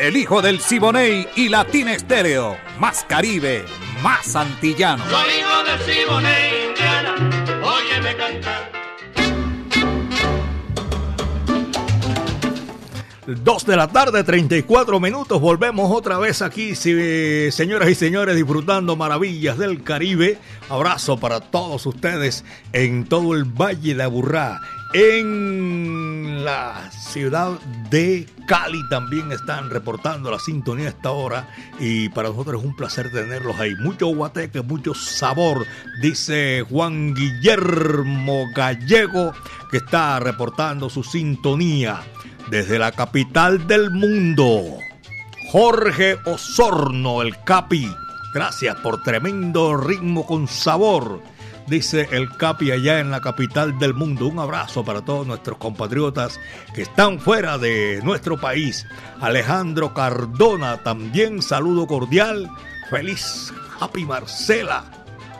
el hijo del Siboney y Latina Estéreo. Más Caribe, más antillano. Soy hijo del Siboney, Indiana, óyeme cantar. Dos de la tarde, 34 minutos. Volvemos otra vez aquí, señoras y señores, disfrutando maravillas del Caribe. Abrazo para todos ustedes en todo el Valle de Aburrá. En la ciudad de Cali también están reportando la sintonía a esta hora y para nosotros es un placer tenerlos ahí. Mucho guateque, mucho sabor, dice Juan Guillermo Gallego que está reportando su sintonía desde la capital del mundo. Jorge Osorno, el Capi. Gracias por tremendo ritmo con sabor dice el Capi allá en la capital del mundo. Un abrazo para todos nuestros compatriotas que están fuera de nuestro país. Alejandro Cardona, también saludo cordial. Feliz Happy Marcela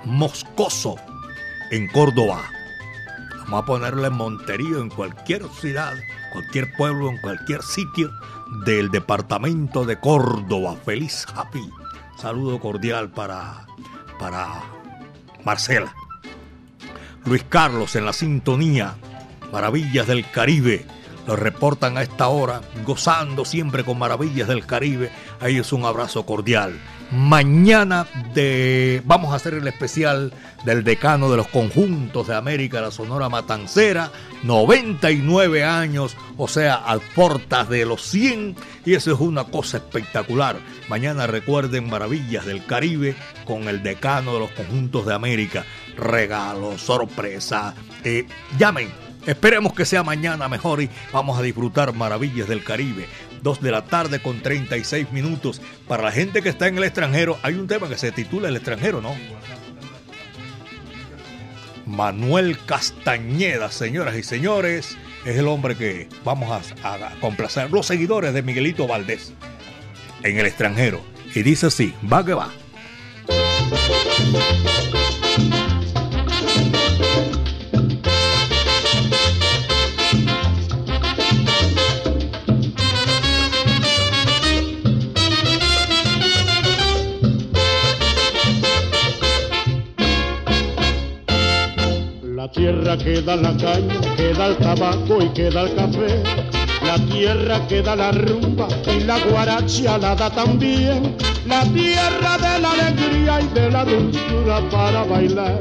Moscoso en Córdoba. Vamos a ponerle Monterío en cualquier ciudad, cualquier pueblo, en cualquier sitio del departamento de Córdoba. Feliz Happy. Saludo cordial para, para Marcela. Luis Carlos en la sintonía. Maravillas del Caribe. Lo reportan a esta hora, gozando siempre con Maravillas del Caribe. Ahí es un abrazo cordial. Mañana de vamos a hacer el especial del decano de los conjuntos de América, la Sonora Matancera, 99 años, o sea, al portas de los 100, y eso es una cosa espectacular. Mañana recuerden Maravillas del Caribe con el decano de los conjuntos de América regalos, sorpresa. Eh, llamen, esperemos que sea mañana mejor y vamos a disfrutar maravillas del Caribe. Dos de la tarde con 36 minutos. Para la gente que está en el extranjero, hay un tema que se titula El extranjero, ¿no? Manuel Castañeda, señoras y señores, es el hombre que vamos a, a complacer. Los seguidores de Miguelito Valdés en el extranjero. Y dice así, va que va. La tierra que da la caña, que da el tabaco y que da el café. La tierra que da la rumba y la guaracha la da también. La tierra de la alegría y de la dulzura para bailar.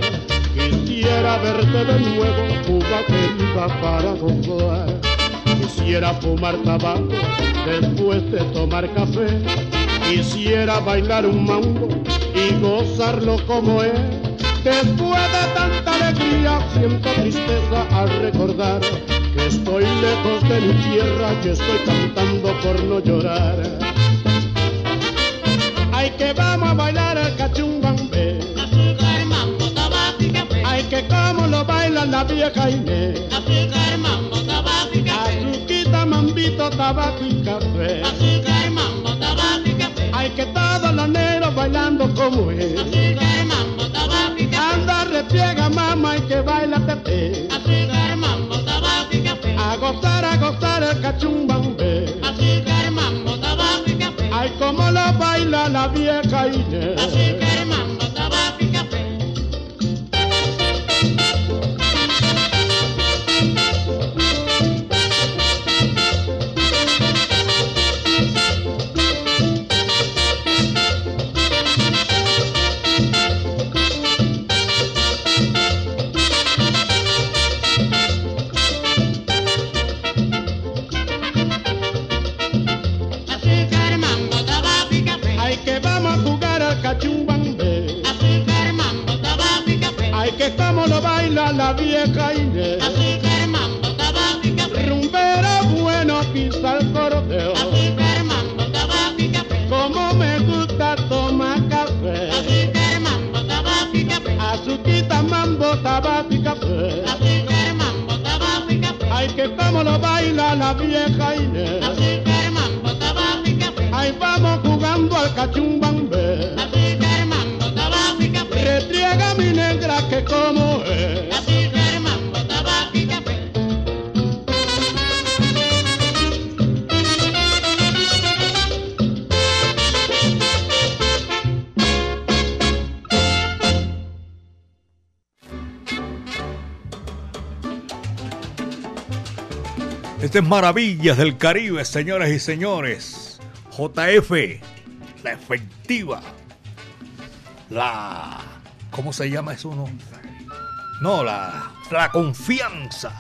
Quisiera verte de nuevo, Cuba querida para gozar. Quisiera fumar tabaco después de tomar café. Quisiera bailar un mambo y gozarlo como es Después de tanta alegría siento tristeza al recordar que estoy lejos de mi tierra, que estoy cantando por no llorar. Ay, que vamos a bailar y café. Ay, que como lo baila la vieja Inés. Azuquita, mambito, tabaco y café. Ay, que todos los negros bailando como es. Anda, repliega, mamá, y que baila tete. Azúcar, mambo, tabaco y café. A gozar, a gozar el cachumbambe. Azúcar, mambo, tabaco y café. Ay, como lo baila la vieja Inés. Azúcar, mambo, estamos jugando al cachumbambe. Así que Armando tabaco y café. Retriega mi negra que como es. Así que Armando tabaco y café. Este es Maravillas del Caribe, señoras y señores. JF, la efectiva. La. ¿Cómo se llama eso? No, no la, la confianza.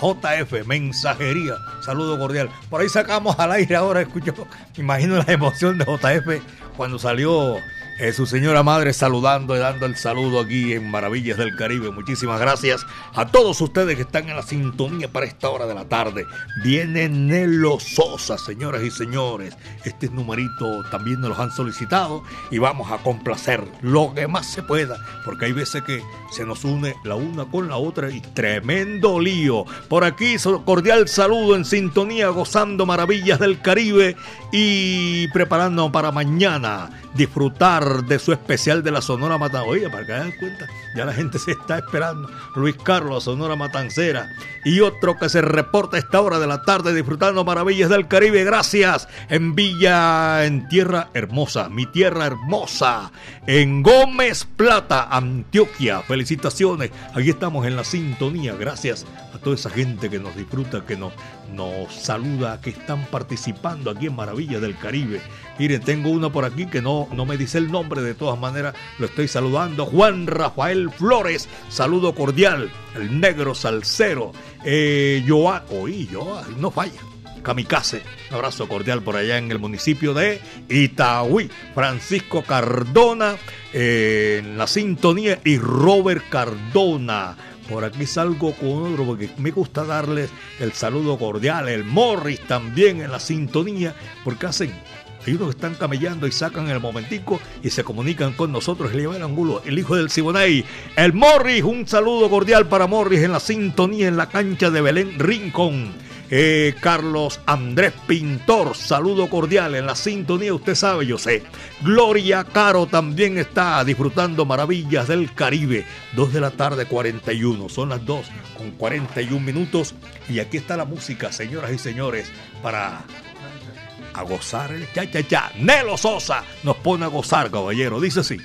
JF, mensajería. Saludo cordial. Por ahí sacamos al aire ahora, escucho. Imagino la emoción de JF cuando salió eh, su señora madre saludando y dando el saludo aquí en Maravillas del Caribe. Muchísimas gracias a todos ustedes que están en la sintonía para esta hora de la tarde. Viene Nelo Sosa, señoras y señores. Este numerito también nos los han solicitado y vamos a complacer lo que más se pueda, porque hay veces que se nos une la una con la otra y tremendo lío. Por aquí, cordial saludo en sintonía, gozando Maravillas del Caribe y preparando para mañana disfrutar de su especial de la Sonora Matancera. Oye, para que hagan cuenta, ya la gente se está esperando. Luis Carlos, Sonora Matancera. Y otro que se reporta a esta hora de la tarde disfrutando maravillas del Caribe. Gracias. En Villa, en Tierra Hermosa, mi tierra hermosa. En Gómez Plata, Antioquia. Felicitaciones. Aquí estamos en la sintonía. Gracias a toda esa gente que nos disfruta, que nos, nos saluda, que están participando aquí en Maravillas del Caribe. Miren, tengo uno por aquí que no, no me dice el nombre, de todas maneras lo estoy saludando. Juan Rafael Flores, saludo cordial. El negro salsero. Eh, Joa, oí, Joa, no falla. Kamikaze, un abrazo cordial por allá en el municipio de Itaúí. Francisco Cardona eh, en la sintonía y Robert Cardona. Por aquí salgo con otro porque me gusta darles el saludo cordial. El Morris también en la sintonía porque hacen hay unos que están camellando y sacan el momentico y se comunican con nosotros. Le el ángulo, el hijo del Siboney, el Morris. Un saludo cordial para Morris en la sintonía en la cancha de Belén Rincón. Eh, Carlos Andrés Pintor, saludo cordial en la sintonía, usted sabe, yo sé. Gloria Caro también está disfrutando maravillas del Caribe. Dos de la tarde, 41. Son las 2 con 41 minutos. Y aquí está la música, señoras y señores, para a gozar el cha cha cha. Nelo Sosa nos pone a gozar, caballero. Dice así.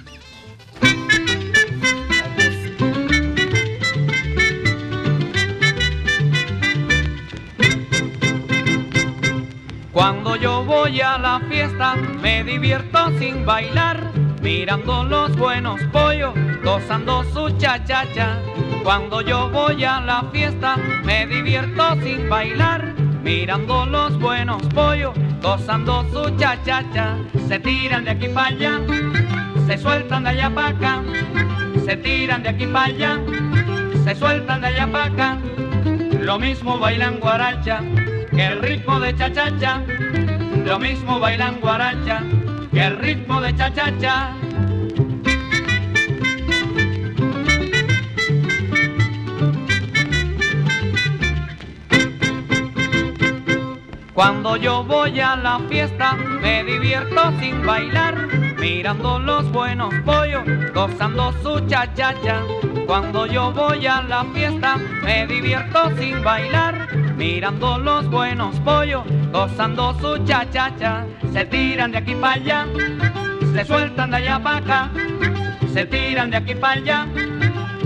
Voy a la fiesta me divierto sin bailar, mirando los buenos pollos, gozando su cha cha cha. Cuando yo voy a la fiesta me divierto sin bailar, mirando los buenos pollos, gozando su cha-cha-cha. Se tiran de aquí para allá, se sueltan de allá para acá, se tiran de aquí para allá, se sueltan de allá para acá. Lo mismo bailan guaracha que el ritmo de cha-cha-cha. Lo mismo bailan guaracha que el ritmo de cha-cha-cha. Cuando yo voy a la fiesta me divierto sin bailar, mirando los buenos pollos, gozando su cha-cha-cha. Cuando yo voy a la fiesta me divierto sin bailar, mirando los buenos pollos, gozando su cha-cha-cha. Se tiran de aquí para allá, se sueltan de allá para acá, se tiran de aquí para allá,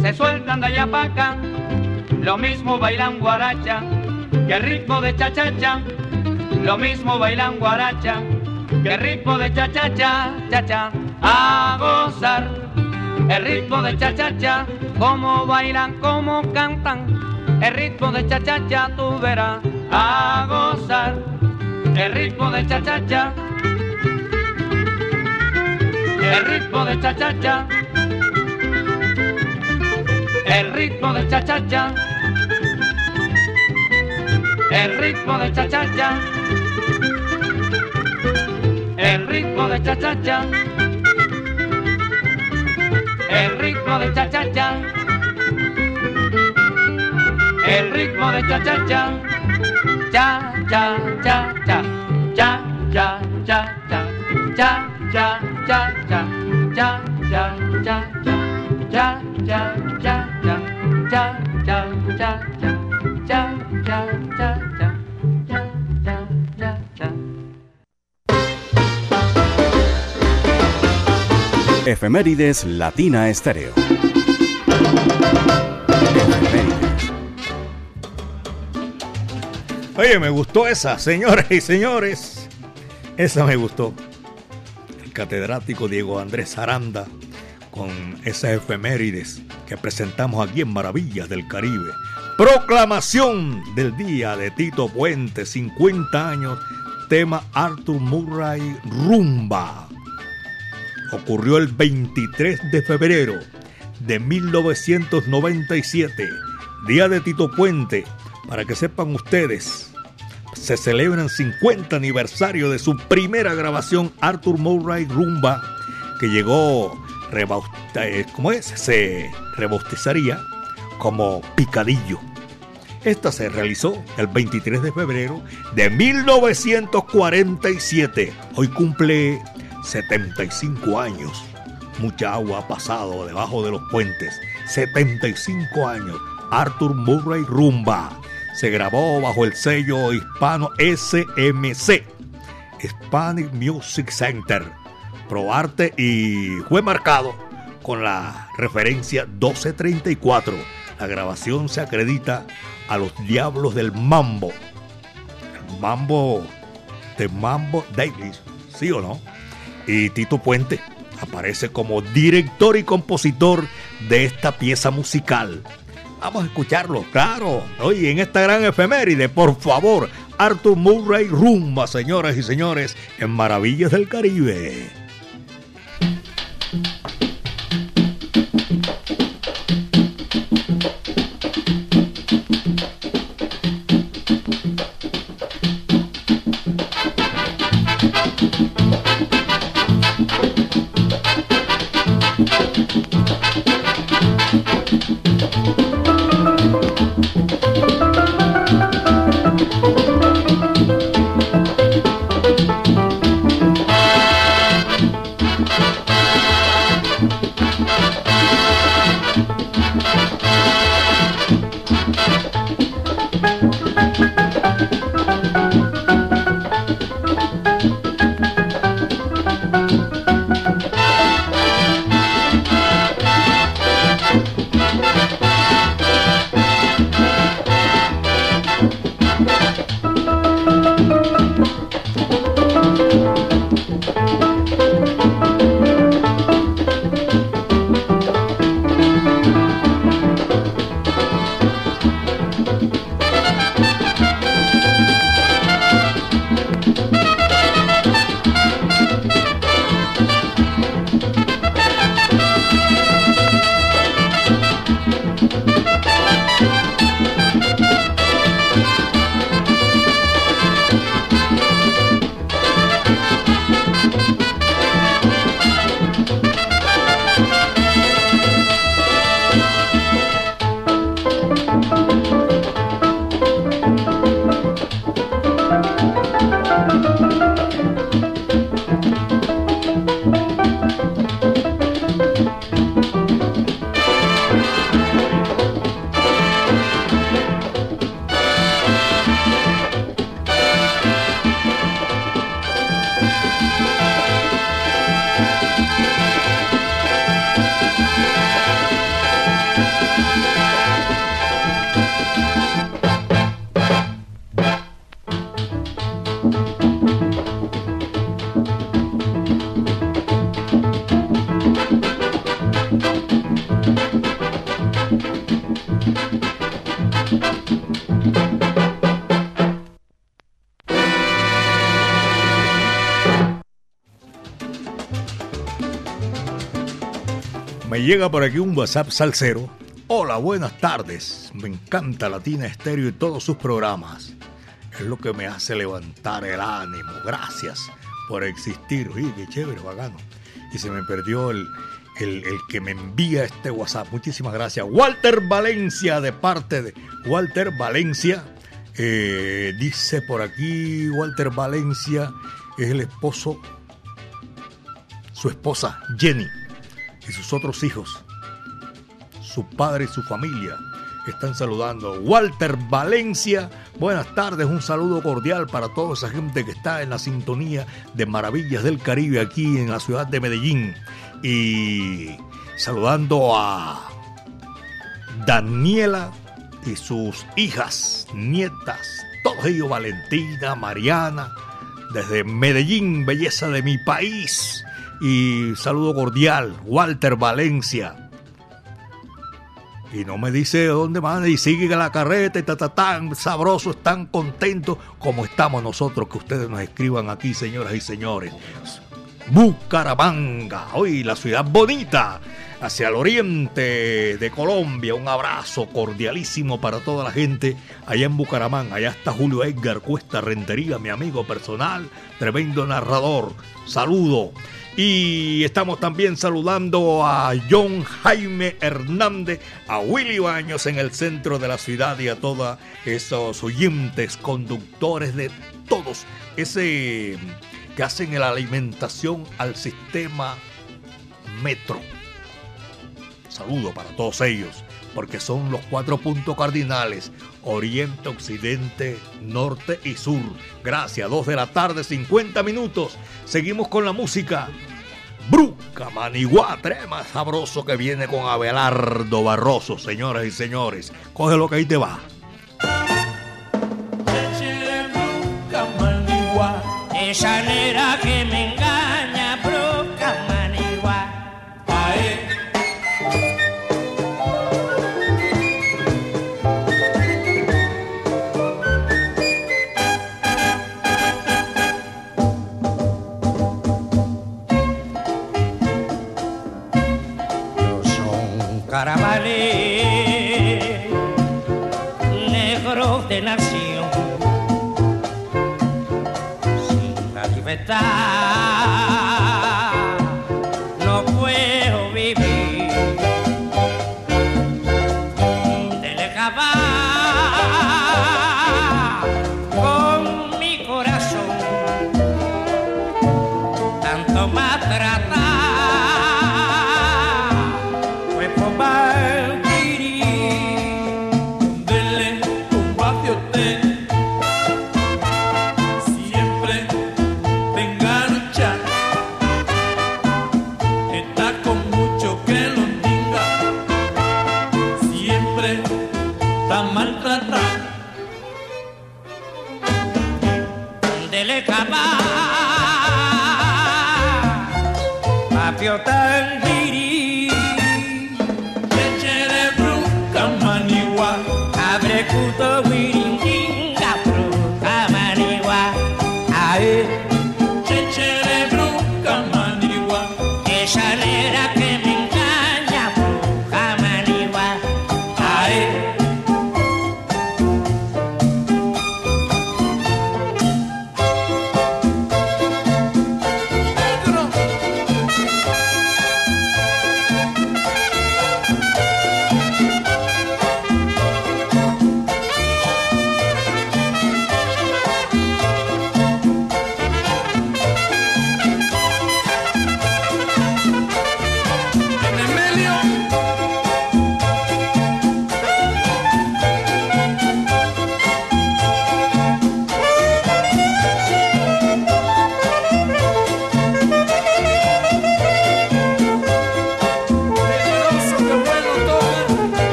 se sueltan de allá para acá. Lo mismo bailan guaracha que ritmo de cha-cha-cha. Lo mismo bailan guaracha que ritmo de cha-cha-cha, cha-cha, a gozar. El ritmo de cha-cha-cha, como bailan, como cantan. El ritmo de cha-cha-cha, tú verás, a gozar. El ritmo de cha-cha-cha. El ritmo de cha-cha-cha. El ritmo de cha-cha-cha. El ritmo de cha-cha-cha el ritmo de cha cha cha, el ritmo de el ritmo de cha cha cha cha cha cha, cha cha cha cha, cha cha cha cha, cha cha cha cha, cha cha cha cha. Efemérides Latina Estéreo. Oye, me gustó esa, señoras y señores. Esa me gustó. Catedrático Diego Andrés Aranda con esas efemérides que presentamos aquí en Maravillas del Caribe. Proclamación del día de Tito Puente, 50 años, tema Arthur Murray Rumba. Ocurrió el 23 de febrero de 1997, día de Tito Puente. Para que sepan ustedes, se celebra el 50 aniversario de su primera grabación, Arthur Murray Rumba, que llegó, eh, ¿cómo es? Se rebautizaría como Picadillo. Esta se realizó el 23 de febrero de 1947. Hoy cumple 75 años. Mucha agua ha pasado debajo de los puentes. 75 años. Arthur Murray Rumba. Se grabó bajo el sello hispano SMC. Hispanic Music Center. Proarte y fue marcado con la referencia 1234. La grabación se acredita a los diablos del mambo. El mambo de Mambo Davis, ¿sí o no? Y Tito Puente aparece como director y compositor de esta pieza musical. Vamos a escucharlo, claro. Hoy en esta gran efeméride, por favor, Arthur Murray rumba, señoras y señores, en Maravillas del Caribe. Llega por aquí un WhatsApp salsero. Hola, buenas tardes. Me encanta Latina Estéreo y todos sus programas. Es lo que me hace levantar el ánimo. Gracias por existir. Oye, qué chévere, bacano. Y se me perdió el, el, que me envía este WhatsApp. Muchísimas gracias. Walter Valencia, de parte de Walter Valencia. Eh, dice por aquí, Walter Valencia es el esposo, su esposa Jenny y sus otros hijos, su padre y su familia están saludando. Walter Valencia, buenas tardes, un saludo cordial para toda esa gente que está en la sintonía de Maravillas del Caribe aquí en la ciudad de Medellín. Y saludando a Daniela y sus hijas, nietas, todos ellos, Valentina, Mariana, desde Medellín, belleza de mi país. Y saludo cordial, Walter Valencia. Y no me dice de dónde van y sigue la carreta y ta, ta, tan sabrosos, tan contentos como estamos nosotros, que ustedes nos escriban aquí, señoras y señores. Bucaramanga, hoy la ciudad bonita, hacia el oriente de Colombia. Un abrazo cordialísimo para toda la gente allá en Bucaramanga. Allá está Julio Edgar Cuesta Rentería, mi amigo personal, tremendo narrador. Saludo. Y estamos también saludando a John Jaime Hernández, a Willy Baños en el centro de la ciudad y a todos esos oyentes, conductores de todos, ese que hacen la alimentación al sistema metro. Saludo para todos ellos, porque son los cuatro puntos cardinales, oriente, occidente, norte y sur. Gracias, dos de la tarde, 50 minutos. Seguimos con la música. Bruca Maniguá, trema sabroso que viene con Abelardo Barroso, señoras y señores. Coge lo que ahí te va.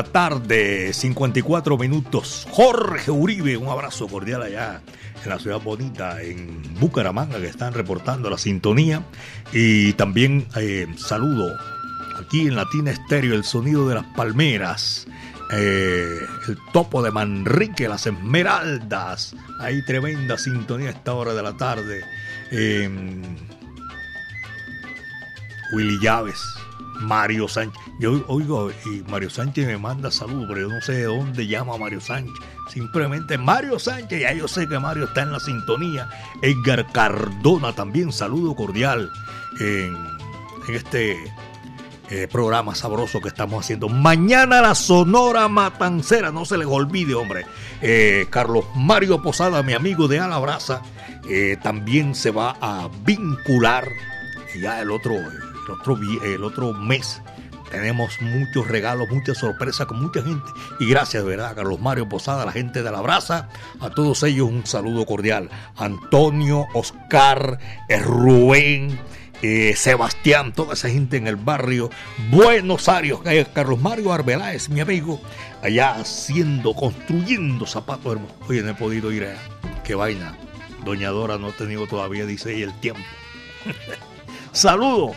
La tarde, 54 minutos. Jorge Uribe, un abrazo cordial allá en la ciudad bonita, en Bucaramanga, que están reportando la sintonía. Y también eh, saludo aquí en Latina Estéreo, el sonido de las palmeras. Eh, el topo de Manrique, las Esmeraldas. Hay tremenda sintonía a esta hora de la tarde. Eh, Willy Llaves, Mario Sánchez. Yo oigo y Mario Sánchez me manda saludos, pero yo no sé de dónde llama Mario Sánchez. Simplemente Mario Sánchez, ya yo sé que Mario está en la sintonía. Edgar Cardona también, saludo cordial en, este eh, programa sabroso que estamos haciendo. Mañana la Sonora Matancera, no se les olvide, hombre. Eh, Carlos Mario Posada, mi amigo de Alabraza, eh, también se va a vincular ya el otro, el otro, mes. Tenemos muchos regalos, muchas sorpresas con mucha gente. Y gracias, ¿verdad? Carlos Mario Posada, la gente de la brasa. A todos ellos un saludo cordial. Antonio, Oscar, Rubén, eh, Sebastián, toda esa gente en el barrio Buenos Aires. Eh, Carlos Mario Arbeláez, mi amigo, allá haciendo, construyendo zapatos hermosos. Oye, no he podido ir a... Qué vaina. Doña Dora no ha tenido todavía, dice ella, el tiempo. Saludo.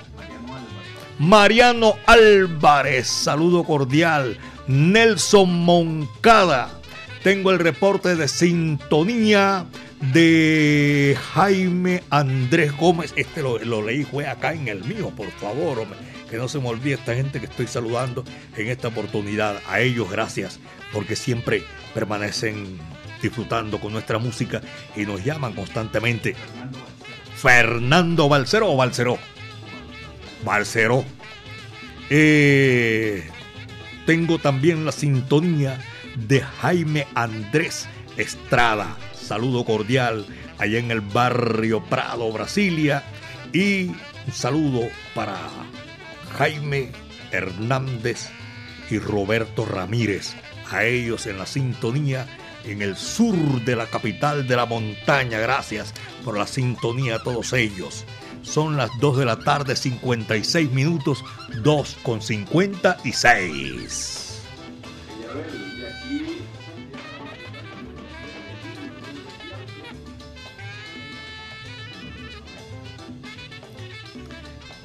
Mariano Álvarez, saludo cordial. Nelson Moncada, tengo el reporte de sintonía de Jaime Andrés Gómez. Este lo, leí, fue acá en el mío, por favor. Que no se me olvide esta gente que estoy saludando en esta oportunidad. A ellos gracias, porque siempre permanecen disfrutando con nuestra música y nos llaman constantemente. Fernando Balceró o Balceró. Balceró. Eh, tengo también la sintonía de Jaime Andrés Estrada. Saludo cordial allá en el barrio Prado, Brasilia. Y un saludo para Jaime Hernández y Roberto Ramírez. A ellos en la sintonía en el sur de la capital de la montaña. Gracias por la sintonía a todos ellos. Son las 2 de la tarde, 56 minutos, 2 con 56.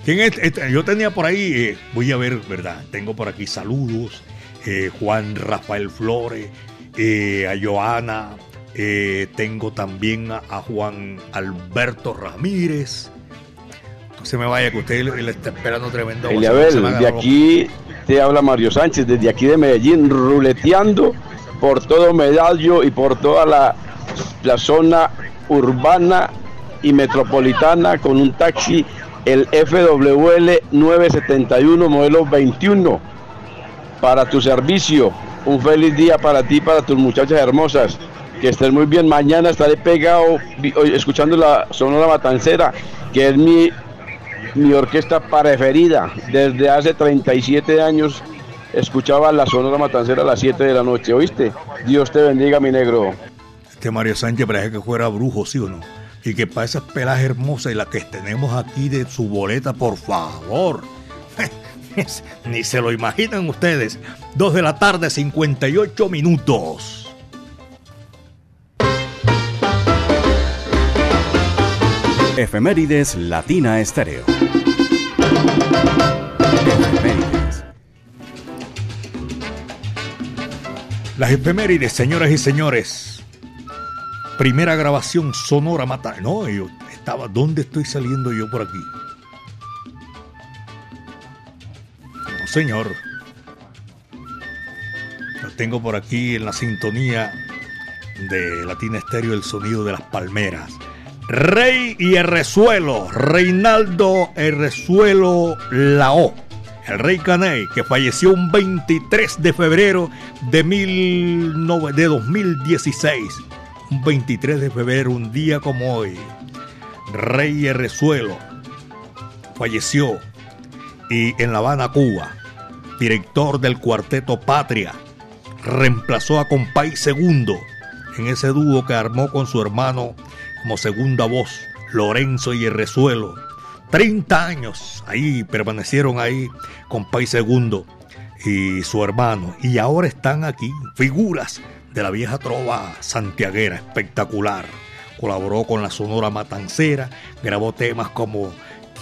¿Quién es? Yo tenía por ahí, eh, voy a ver, ¿verdad? Tengo por aquí saludos. Eh, Juan Rafael Flores, eh, a Joana, eh, tengo también a, a, Juan Alberto Ramírez. Se me vaya que usted le, le está esperando tremendo. Eliabel, de aquí te habla Mario Sánchez, desde aquí de Medellín, ruleteando por todo Medallo y por toda la, la zona urbana y metropolitana con un taxi, el FWL 971 modelo 21, para tu servicio. Un feliz día para ti, para tus muchachas hermosas. Que estén muy bien. Mañana estaré pegado escuchando la Sonora Matancera, que es mi, mi orquesta preferida. Desde hace 37 años escuchaba la Sonora Matancera a las 7 de la noche. ¿Oíste? Dios te bendiga, mi negro. Este Mario Sánchez parece que fuera brujo, ¿sí o no? Y que para esas pelas hermosas y las que tenemos aquí de su boleta, por favor. Ni se lo imaginan ustedes. Dos de la tarde, 58 minutos. Efemérides Latina Estéreo. Las efemérides, señoras y señores. Primera grabación sonora mata. No, yo estaba. ¿Dónde estoy saliendo yo por aquí? No, señor. Lo tengo por aquí en la sintonía de Latina Estéreo, el sonido de las palmeras. Rey y Herrezuelo, Reinaldo Herrezuelo Lao, el rey Caney, que falleció un 23 de febrero de, mil no, de 2016. Un 23 de febrero, un día como hoy. Rey Herrezuelo falleció y en La Habana, Cuba, director del cuarteto Patria, reemplazó a Compay Segundo en ese dúo que armó con su hermano como segunda voz, Lorenzo y Herrezuelo. 30 años ahí permanecieron ahí con Pay Segundo y su hermano. Y ahora están aquí, figuras de la vieja trova santiaguera, espectacular. Colaboró con la Sonora Matancera, grabó temas como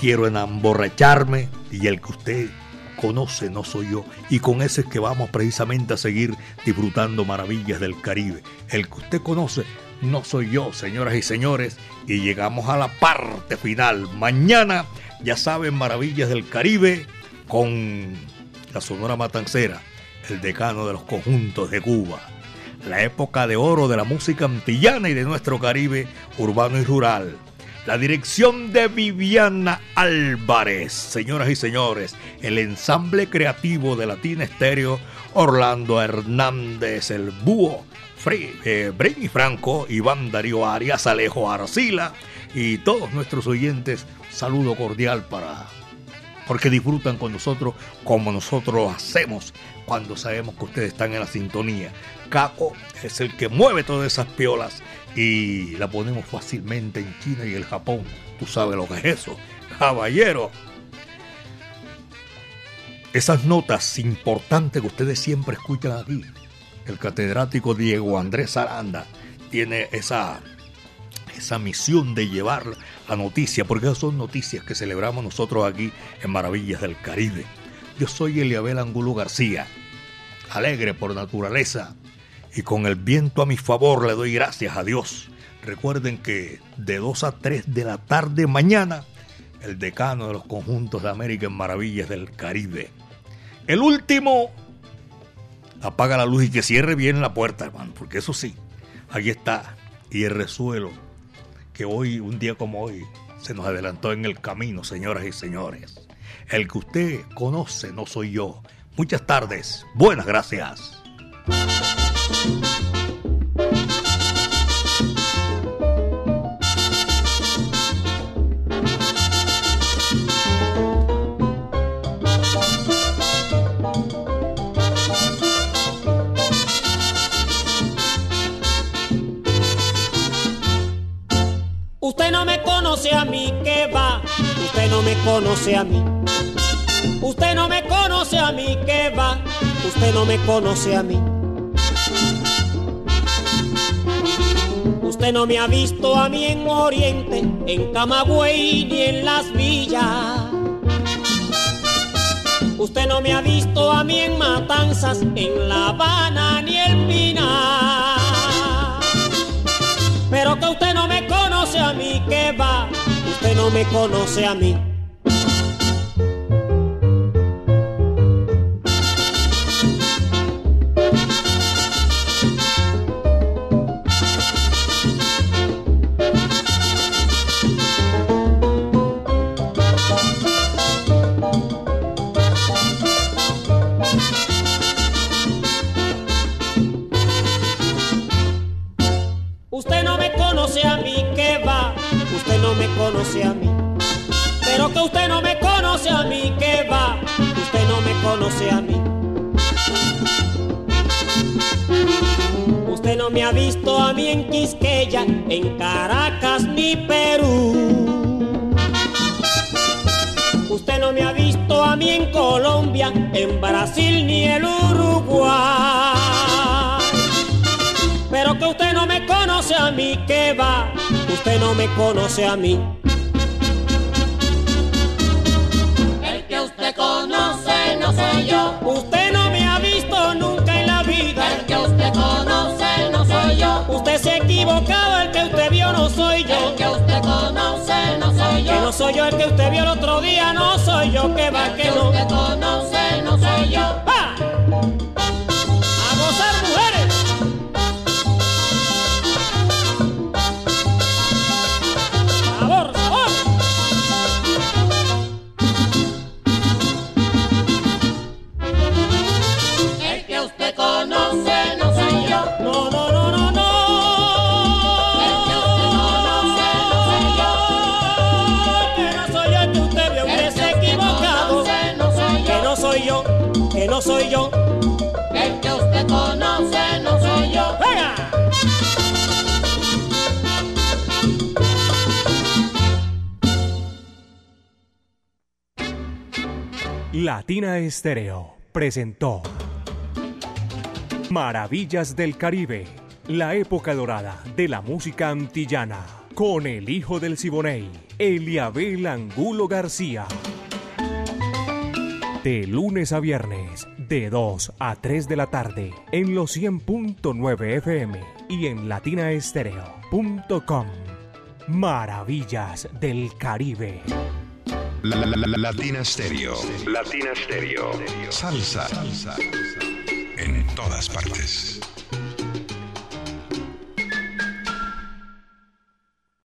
Quiero emborracharme y el que usted conoce no soy yo. Y con ese es que vamos precisamente a seguir disfrutando maravillas del Caribe. El que usted conoce no soy yo, señoras y señores. Y llegamos a la parte final. Mañana, ya saben, maravillas del Caribe con la Sonora Matancera, el decano de los conjuntos de Cuba. La época de oro de la música antillana y de nuestro Caribe urbano y rural la dirección de Viviana Álvarez. Señoras y señores, el ensamble creativo de Latina Estéreo, Orlando Hernández, el Búho, Free, eh, Franco, Iván Darío Arias, Alejo Arcila y todos nuestros oyentes. Saludo cordial para porque disfrutan con nosotros como nosotros hacemos cuando sabemos que ustedes están en la sintonía. Caco es el que mueve todas esas piolas y la ponemos fácilmente en China y el Japón. Tú sabes lo que es eso, caballero. Esas notas importantes que ustedes siempre escuchan aquí. El catedrático Diego Andrés Aranda tiene esa, esa misión de llevar la noticia, porque esas son noticias que celebramos nosotros aquí en Maravillas del Caribe. Yo soy Eliabel Angulo García, alegre por naturaleza, y con el viento a mi favor le doy gracias a Dios. Recuerden que de 2 a 3 de la tarde mañana, el decano de los conjuntos de América en Maravillas del Caribe. El último, apaga la luz y que cierre bien la puerta, hermano, porque eso sí, aquí está. Y el resuelo, que hoy, un día como hoy, se nos adelantó en el camino, señoras y señores. El que usted conoce no soy yo. Muchas tardes, buenas gracias. Me conoce a mí. Usted no me conoce a mí, ¿qué va? Usted no me conoce a mí. Usted no me ha visto a mí en Oriente, en Camagüey ni en las villas. Usted no me ha visto a mí en Matanzas, en La Habana ni el Pinar. Pero que usted no me conoce a mí, que va, usted no me conoce a mí. Conoce a mí. Pero que usted no me conoce a mí, que va, usted no me conoce a mí. Usted no me ha visto a mí en Quisqueya, en Caracas ni Perú. Usted no me ha visto a mí en Colombia, en Brasil ni en Uruguay. Pero que usted no me conoce a mí, que va, usted no me conoce a mí. El que usted conoce no soy yo. Usted no me ha visto nunca en la vida. El que usted conoce no soy yo. Usted se ha equivocado, el que usted vio no soy yo. El que usted conoce no soy yo. Que no soy yo el que usted vio el otro día, no soy yo, que va el que, que no. usted conoce no soy yo. Soy yo, que no soy yo. El que usted conoce no soy yo. ¡Venga! Latina Estéreo presentó Maravillas del Caribe, la época dorada de la música antillana, con el hijo del Siboney, Eliabel Angulo García. De lunes a viernes, de 2 a 3 de la tarde, en los 100.9 FM y en latinaestereo.com. Maravillas del Caribe. La, la, la, Latina Stereo. Latina Stereo. Salsa. Salsa. En todas partes.